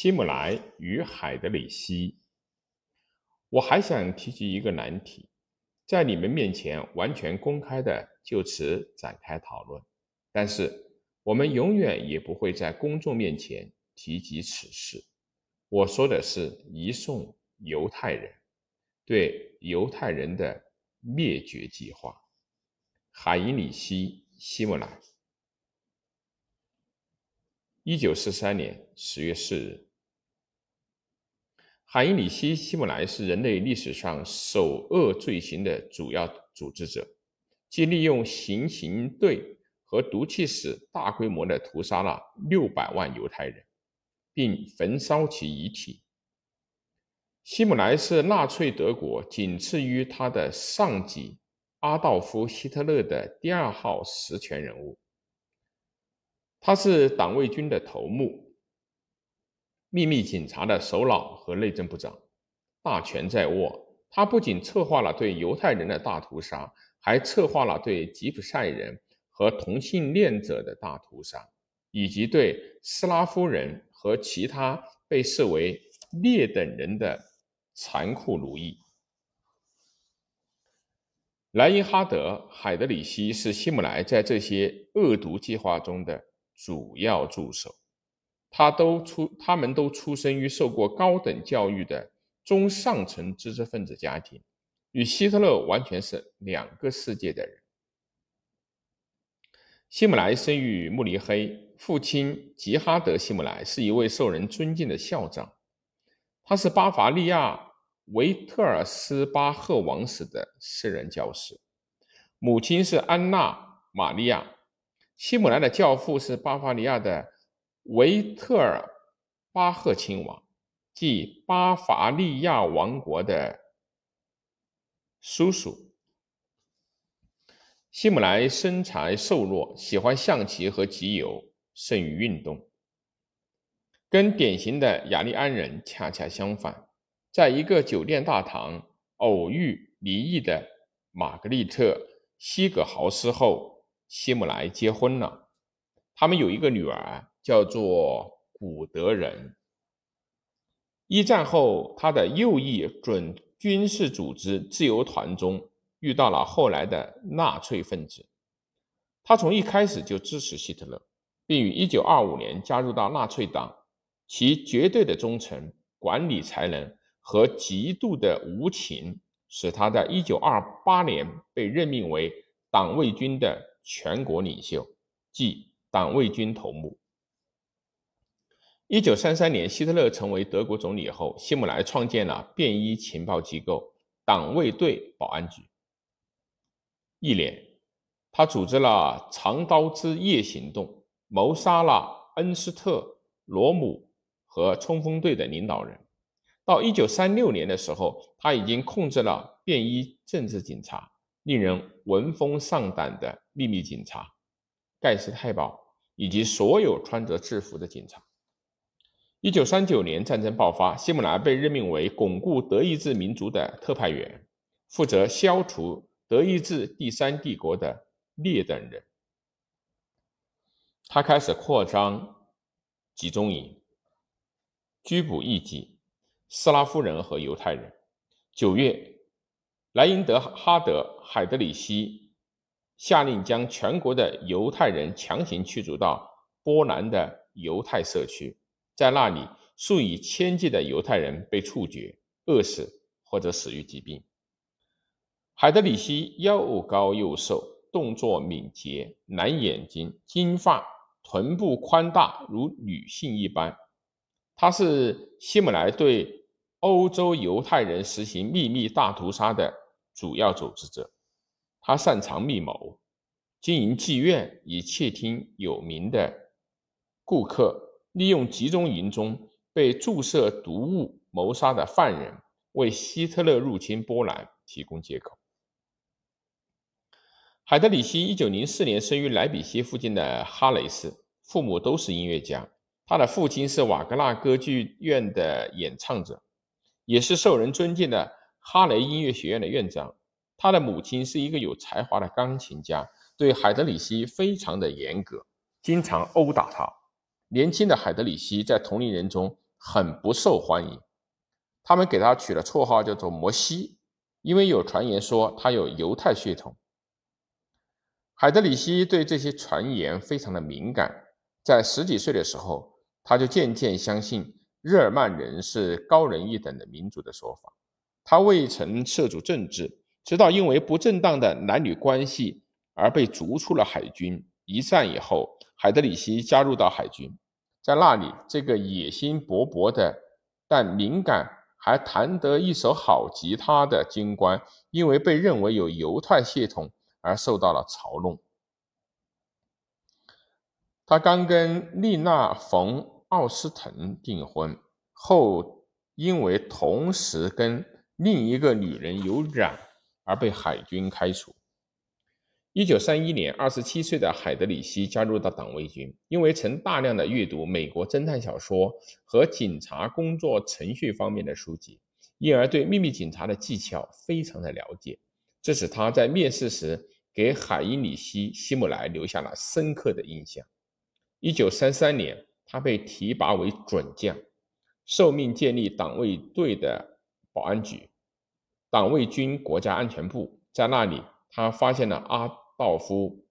希姆莱与海德里希。我还想提及一个难题，在你们面前完全公开的就此展开讨论，但是我们永远也不会在公众面前提及此事。我说的是移送犹太人，对犹太人的灭绝计划。海因里希·希姆莱。一九四三年十月四日，海因里希·希姆莱是人类历史上首恶罪行的主要组织者，即利用行刑队和毒气室大规模的屠杀了六百万犹太人，并焚烧其遗体。希姆莱是纳粹德国仅次于他的上级阿道夫·希特勒的第二号实权人物。他是党卫军的头目、秘密警察的首脑和内政部长，大权在握。他不仅策划了对犹太人的大屠杀，还策划了对吉普赛人和同性恋者的大屠杀，以及对斯拉夫人和其他被视为劣等人的残酷奴役。莱因哈德·海德里希是希姆莱在这些恶毒计划中的。主要助手，他都出，他们都出生于受过高等教育的中上层知识分子家庭，与希特勒完全是两个世界的人。希姆莱生于慕尼黑，父亲吉哈德·希姆莱是一位受人尊敬的校长，他是巴伐利亚维特尔斯巴赫王室的私人教师，母亲是安娜·玛利亚。希姆莱的教父是巴伐利亚的维特尔巴赫亲王，即巴伐利亚王国的叔叔。希姆莱身材瘦弱，喜欢象棋和集邮，甚于运动。跟典型的雅利安人恰恰相反，在一个酒店大堂偶遇离异的玛格丽特·西格豪斯后。希姆莱结婚了，他们有一个女儿，叫做古德人。一战后，他的右翼准军事组织自由团中遇到了后来的纳粹分子。他从一开始就支持希特勒，并于1925年加入到纳粹党。其绝对的忠诚、管理才能和极度的无情，使他在1928年被任命为党卫军的。全国领袖，即党卫军头目。一九三三年，希特勒成为德国总理后，希姆莱创建了便衣情报机构——党卫队保安局。一年，他组织了“长刀之夜”行动，谋杀了恩斯特·罗姆和冲锋队的领导人。到一九三六年的时候，他已经控制了便衣政治警察。令人闻风丧胆的秘密警察盖世太保以及所有穿着制服的警察。一九三九年战争爆发，希姆莱被任命为巩固德意志民族的特派员，负责消除德意志第三帝国的劣等人。他开始扩张集中营，拘捕异己、斯拉夫人和犹太人。九月。莱因德哈德·海德里希下令将全国的犹太人强行驱逐到波兰的犹太社区，在那里，数以千计的犹太人被处决、饿死或者死于疾病。海德里希又高又瘦，动作敏捷，蓝眼睛，金发，臀部宽大如女性一般。他是希姆莱对。欧洲犹太人实行秘密大屠杀的主要组织者，他擅长密谋，经营妓院以窃听有名的顾客，利用集中营中被注射毒物谋杀的犯人，为希特勒入侵波兰提供借口。海德里希一九零四年生于莱比锡附近的哈雷斯，父母都是音乐家，他的父亲是瓦格纳歌剧院的演唱者。也是受人尊敬的哈雷音乐学院的院长。他的母亲是一个有才华的钢琴家，对海德里希非常的严格，经常殴打他。年轻的海德里希在同龄人中很不受欢迎。他们给他取了绰号叫做摩西，因为有传言说他有犹太血统。海德里希对这些传言非常的敏感，在十几岁的时候，他就渐渐相信日耳曼人是高人一等的民族的说法。他未曾涉足政治，直到因为不正当的男女关系而被逐出了海军。一战以后，海德里希加入到海军，在那里，这个野心勃勃的但敏感还弹得一手好吉他的军官，因为被认为有犹太血统。而受到了嘲弄。他刚跟丽娜·冯·奥斯滕订婚后，因为同时跟另一个女人有染而被海军开除。一九三一年，二十七岁的海德里希加入到党卫军，因为曾大量的阅读美国侦探小说和警察工作程序方面的书籍，因而对秘密警察的技巧非常的了解。这使他在面试时给海因里希·希姆莱留下了深刻的印象。一九三三年，他被提拔为准将，受命建立党卫队的保安局——党卫军国家安全部。在那里，他发现了阿道夫·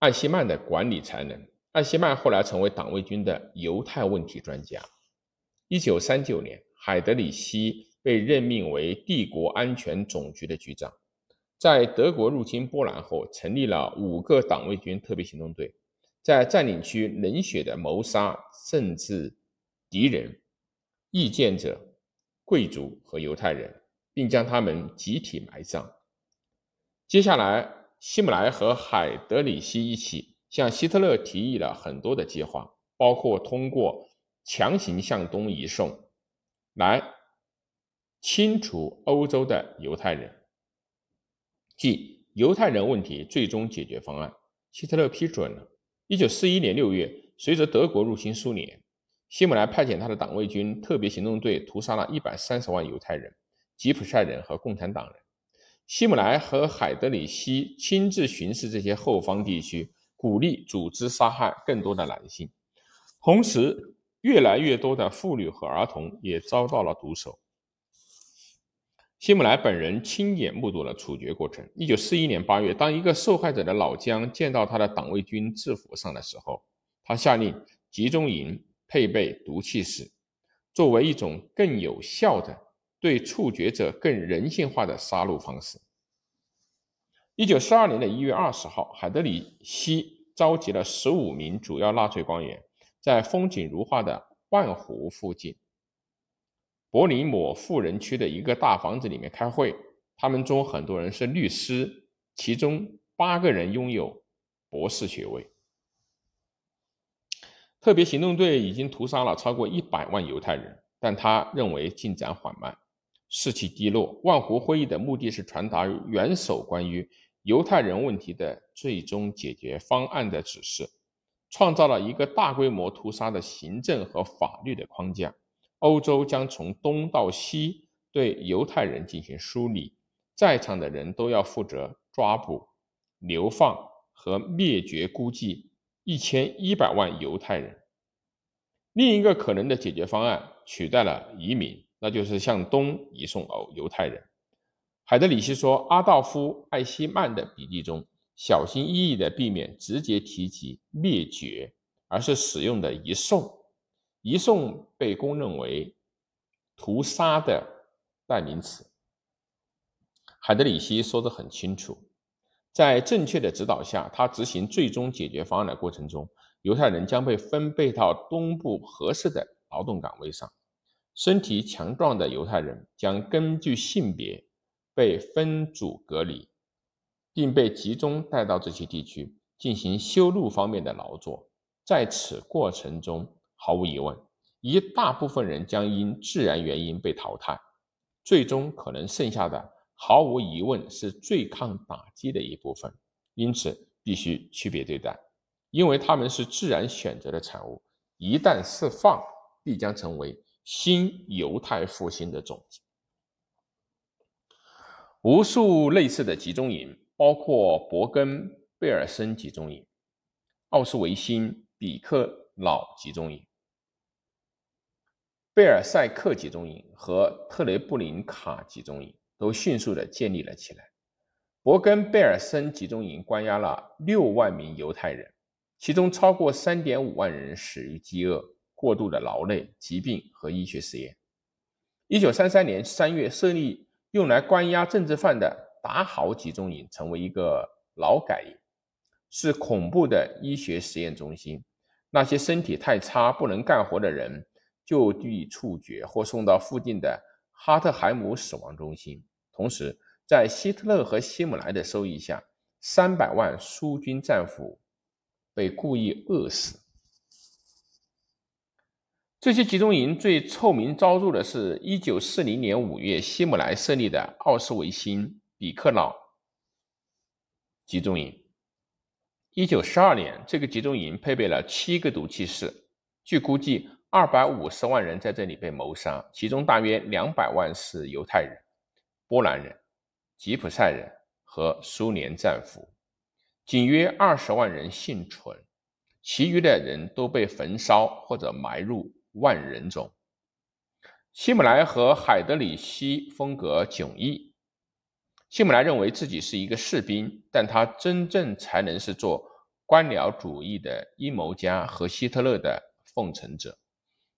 艾希曼的管理才能。艾希曼后来成为党卫军的犹太问题专家。一九三九年，海德里希。被任命为帝国安全总局的局长，在德国入侵波兰后，成立了五个党卫军特别行动队，在占领区冷血的谋杀政治敌人、意见者、贵族和犹太人，并将他们集体埋葬。接下来，希姆莱和海德里希一起向希特勒提议了很多的计划，包括通过强行向东移送来。清除欧洲的犹太人，即犹太人问题最终解决方案，希特勒批准了。一九四一年六月，随着德国入侵苏联，希姆莱派遣他的党卫军特别行动队屠杀了一百三十万犹太人、吉普赛人和共产党人。希姆莱和海德里希亲自巡视这些后方地区，鼓励组织杀害更多的男性，同时越来越多的妇女和儿童也遭到了毒手。希姆莱本人亲眼目睹了处决过程。一九四一年八月，当一个受害者的老姜见到他的党卫军制服上的时候，他下令集中营配备毒气室，作为一种更有效的对处决者更人性化的杀戮方式。一九四二年的一月二十号，海德里希召集了十五名主要纳粹官员，在风景如画的万湖附近。柏林某富人区的一个大房子里面开会，他们中很多人是律师，其中八个人拥有博士学位。特别行动队已经屠杀了超过一百万犹太人，但他认为进展缓慢，士气低落。万湖会议的目的是传达元首关于犹太人问题的最终解决方案的指示，创造了一个大规模屠杀的行政和法律的框架。欧洲将从东到西对犹太人进行梳理，在场的人都要负责抓捕、流放和灭绝，估计一千一百万犹太人。另一个可能的解决方案取代了移民，那就是向东移送欧犹太人。海德里希说，阿道夫·艾希曼的笔记中小心翼翼地避免直接提及灭绝，而是使用的移送。移送被公认为屠杀的代名词。海德里希说得很清楚，在正确的指导下，他执行最终解决方案的过程中，犹太人将被分配到东部合适的劳动岗位上。身体强壮的犹太人将根据性别被分组隔离，并被集中带到这些地区进行修路方面的劳作。在此过程中，毫无疑问，一大部分人将因自然原因被淘汰，最终可能剩下的，毫无疑问是最抗打击的一部分。因此，必须区别对待，因为他们是自然选择的产物。一旦释放，必将成为新犹太复兴的种子。无数类似的集中营，包括伯根贝尔森集中营、奥斯维辛比克瑙集中营。贝尔塞克集中营和特雷布林卡集中营都迅速的建立了起来。伯根贝尔森集中营关押了六万名犹太人，其中超过三点五万人死于饥饿、过度的劳累、疾病和医学实验。一九三三年三月设立用来关押政治犯的达豪集中营，成为一个劳改营，是恐怖的医学实验中心。那些身体太差不能干活的人就地处决或送到附近的哈特海姆死亡中心，同时。在希特勒和希姆莱的收益下，三百万苏军战俘被故意饿死。这些集中营最臭名昭著的是一九四零年五月希姆莱设立的奥斯维辛比克瑙集中营。一九四二年，这个集中营配备了七个毒气室，据估计，二百五十万人在这里被谋杀，其中大约两百万是犹太人、波兰人。吉普赛人和苏联战俘，仅约二十万人幸存，其余的人都被焚烧或者埋入万人冢。希姆莱和海德里希风格迥异。希姆莱认为自己是一个士兵，但他真正才能是做官僚主义的阴谋家和希特勒的奉承者。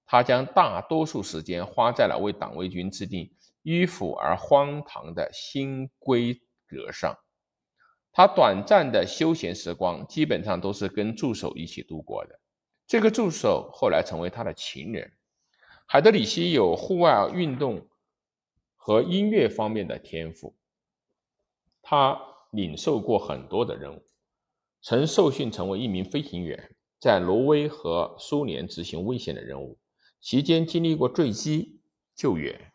他将大多数时间花在了为党卫军制定。迂腐而荒唐的新规则上，他短暂的休闲时光基本上都是跟助手一起度过的。这个助手后来成为他的情人。海德里希有户外运动和音乐方面的天赋，他领受过很多的任务，曾受训成为一名飞行员，在挪威和苏联执行危险的任务，期间经历过坠机救援。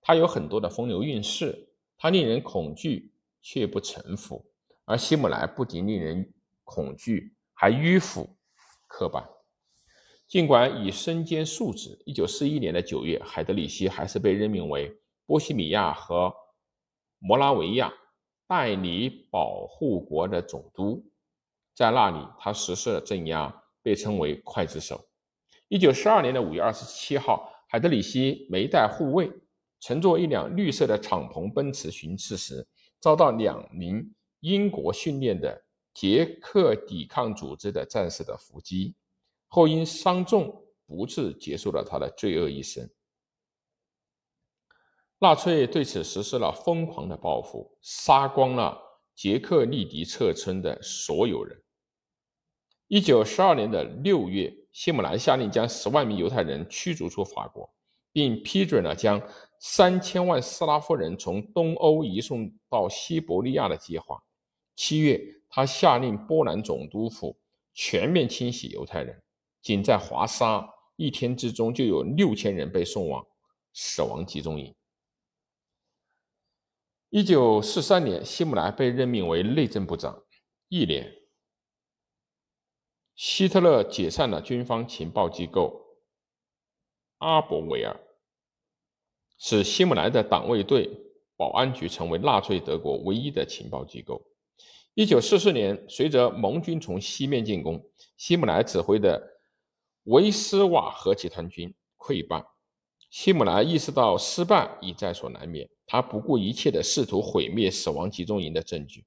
他有很多的风流韵事，他令人恐惧却不臣服。而希姆莱不仅令人恐惧，还迂腐刻板。尽管已身兼数职，一九四一年的九月，海德里希还是被任命为波西米亚和摩拉维亚代理保护国的总督，在那里他实施了镇压，被称为刽子手。一九四二年的五月二十七号，海德里希没带护卫。乘坐一辆绿色的敞篷奔驰巡视时，遭到两名英国训练的捷克抵抗组织的战士的伏击，后因伤重不治结束了他的罪恶一生。纳粹对此实施了疯狂的报复，杀光了捷克利迪策村的所有人。一九四二年的六月，希姆莱下令将十万名犹太人驱逐出法国。并批准了将三千万斯拉夫人从东欧移送到西伯利亚的计划。七月，他下令波兰总督府全面清洗犹太人。仅在华沙，一天之中就有六千人被送往死亡集中营。一九四三年，希姆莱被任命为内政部长。一年，希特勒解散了军方情报机构阿伯维尔。使希姆莱的党卫队保安局成为纳粹德国唯一的情报机构。一九四四年，随着盟军从西面进攻，希姆莱指挥的维斯瓦河集团军溃败。希姆莱意识到失败已在所难免，他不顾一切地试图毁灭死亡集中营的证据，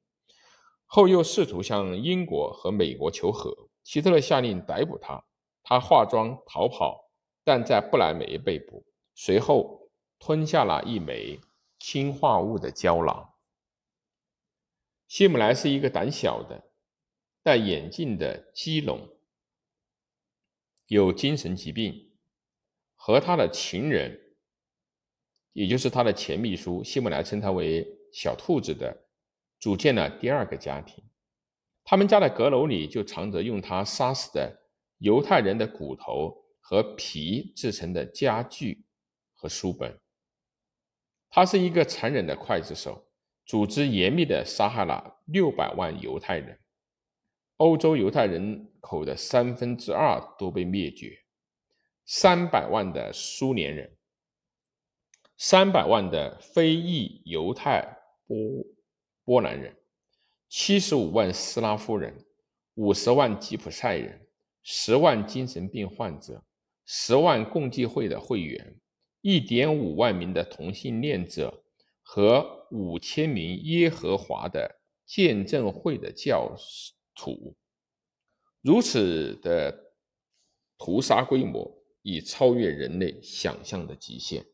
后又试图向英国和美国求和。希特勒下令逮捕他，他化妆逃跑，但在不来梅被捕，随后。吞下了一枚氰化物的胶囊。希姆莱是一个胆小的、戴眼镜的基隆，有精神疾病，和他的情人，也就是他的前秘书希姆莱称他为“小兔子”的，组建了第二个家庭。他们家的阁楼里就藏着用他杀死的犹太人的骨头和皮制成的家具和书本。他是一个残忍的刽子手，组织严密地杀害了六百万犹太人，欧洲犹太人口的三分之二都被灭绝，三百万的苏联人，三百万的非裔犹太波波兰人，七十五万斯拉夫人，五十万吉普赛人，十万精神病患者，十万共济会的会员，一点五万名的同性恋者和五千名耶和华的见证会的教师楚，如此的屠杀规模已超越人类想象的极限。